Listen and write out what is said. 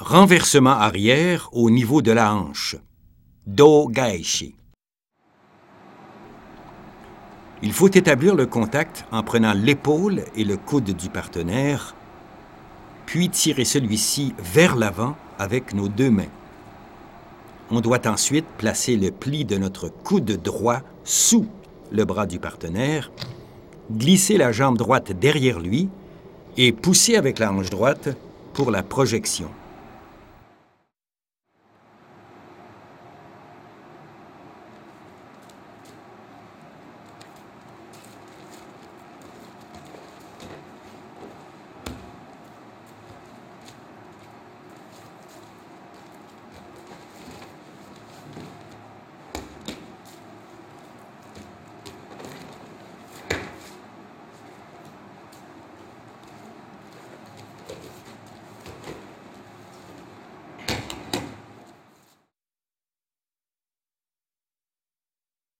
Renversement arrière au niveau de la hanche. Do gaeshi. Il faut établir le contact en prenant l'épaule et le coude du partenaire, puis tirer celui-ci vers l'avant avec nos deux mains. On doit ensuite placer le pli de notre coude droit sous le bras du partenaire, glisser la jambe droite derrière lui et pousser avec la hanche droite pour la projection.